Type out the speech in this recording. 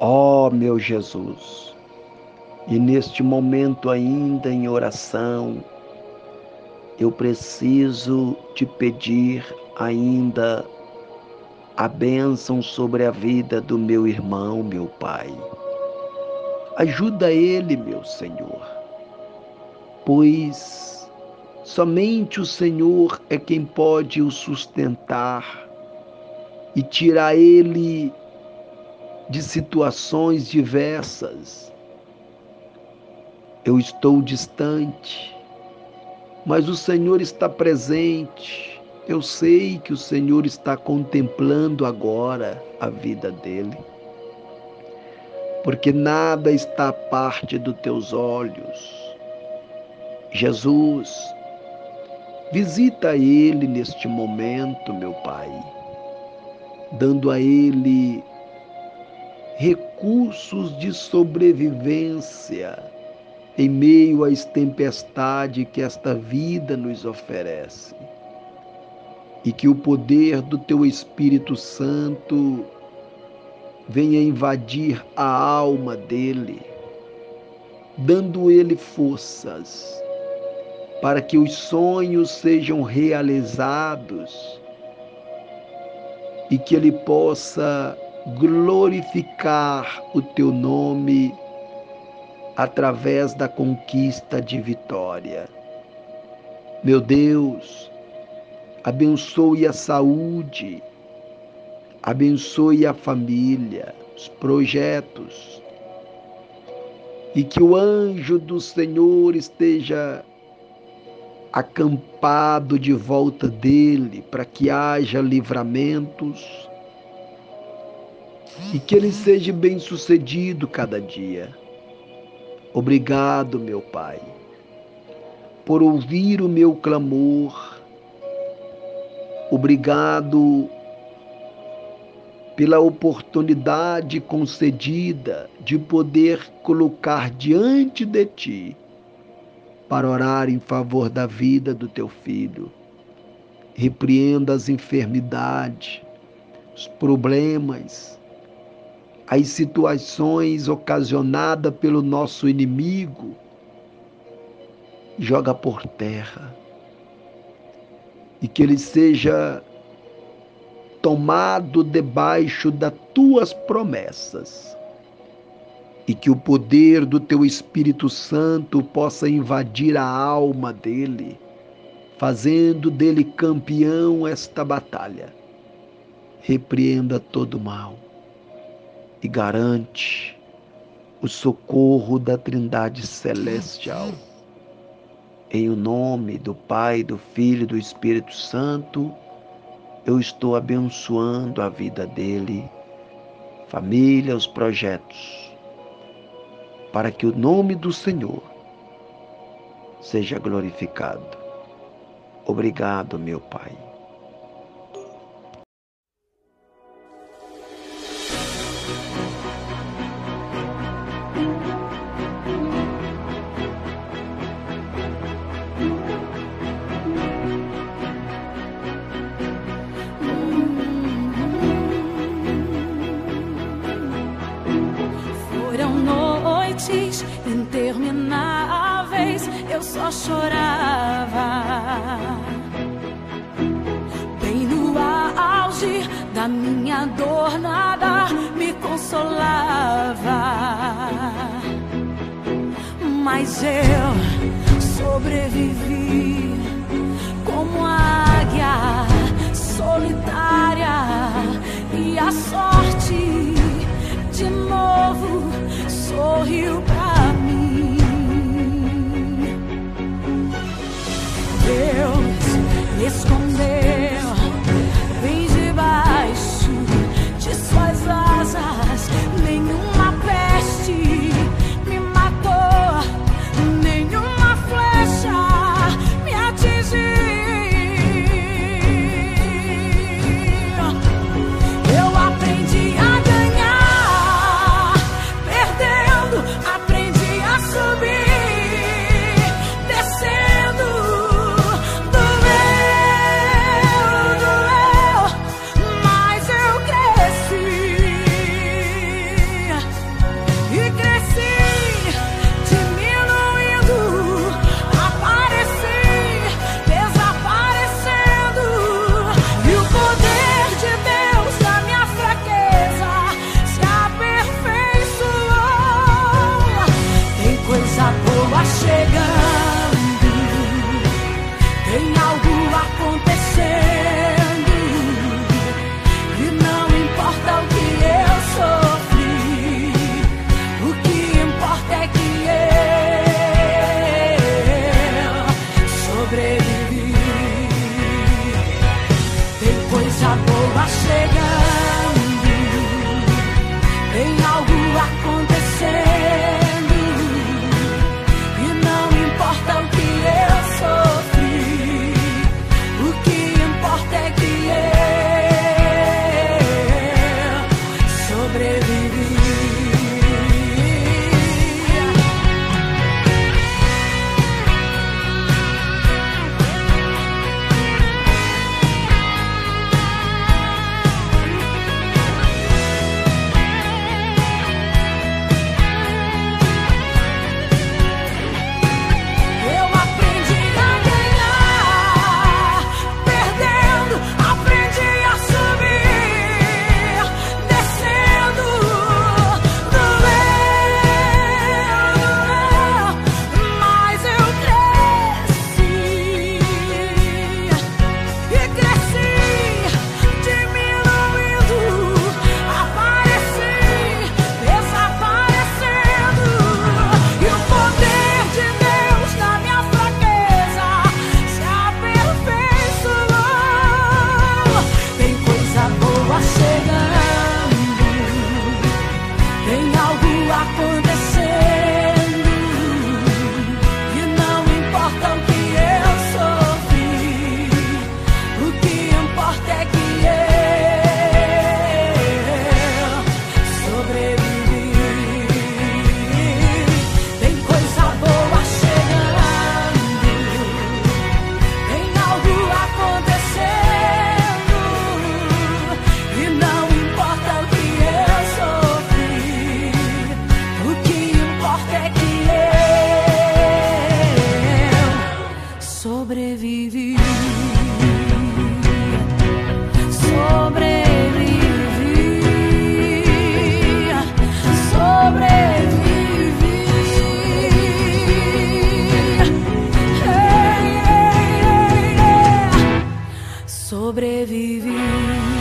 Ó oh, meu Jesus, e neste momento ainda em oração, eu preciso te pedir ainda a bênção sobre a vida do meu irmão, meu Pai. Ajuda ele, meu Senhor, pois somente o Senhor é quem pode o sustentar e tirar ele de situações diversas. Eu estou distante, mas o Senhor está presente. Eu sei que o Senhor está contemplando agora a vida dele, porque nada está à parte dos teus olhos. Jesus, visita ele neste momento, meu Pai, dando a ele recursos de sobrevivência em meio às tempestades que esta vida nos oferece. E que o poder do teu Espírito Santo venha invadir a alma dele, dando ele forças para que os sonhos sejam realizados e que ele possa glorificar o teu nome através da conquista de vitória. Meu Deus, abençoe a saúde, abençoe a família, os projetos, e que o anjo do Senhor esteja acampado de volta dele para que haja livramentos e que ele seja bem sucedido cada dia. Obrigado, meu Pai, por ouvir o meu clamor. Obrigado pela oportunidade concedida de poder colocar diante de Ti para orar em favor da vida do Teu filho. Repreenda as enfermidades, os problemas, as situações ocasionadas pelo nosso inimigo, joga por terra. E que ele seja tomado debaixo das tuas promessas. E que o poder do teu Espírito Santo possa invadir a alma dele, fazendo dele campeão esta batalha. Repreenda todo mal e garante o socorro da Trindade Celestial. Em o nome do Pai, do Filho e do Espírito Santo, eu estou abençoando a vida dele, família, os projetos, para que o nome do Senhor seja glorificado. Obrigado, meu Pai. Só chorava. Bem no auge da minha dor, nada me consolava. Mas eu sobrevivi como águia solitária e a sorte de novo sorriu Deus sobreviver. sobrevivir.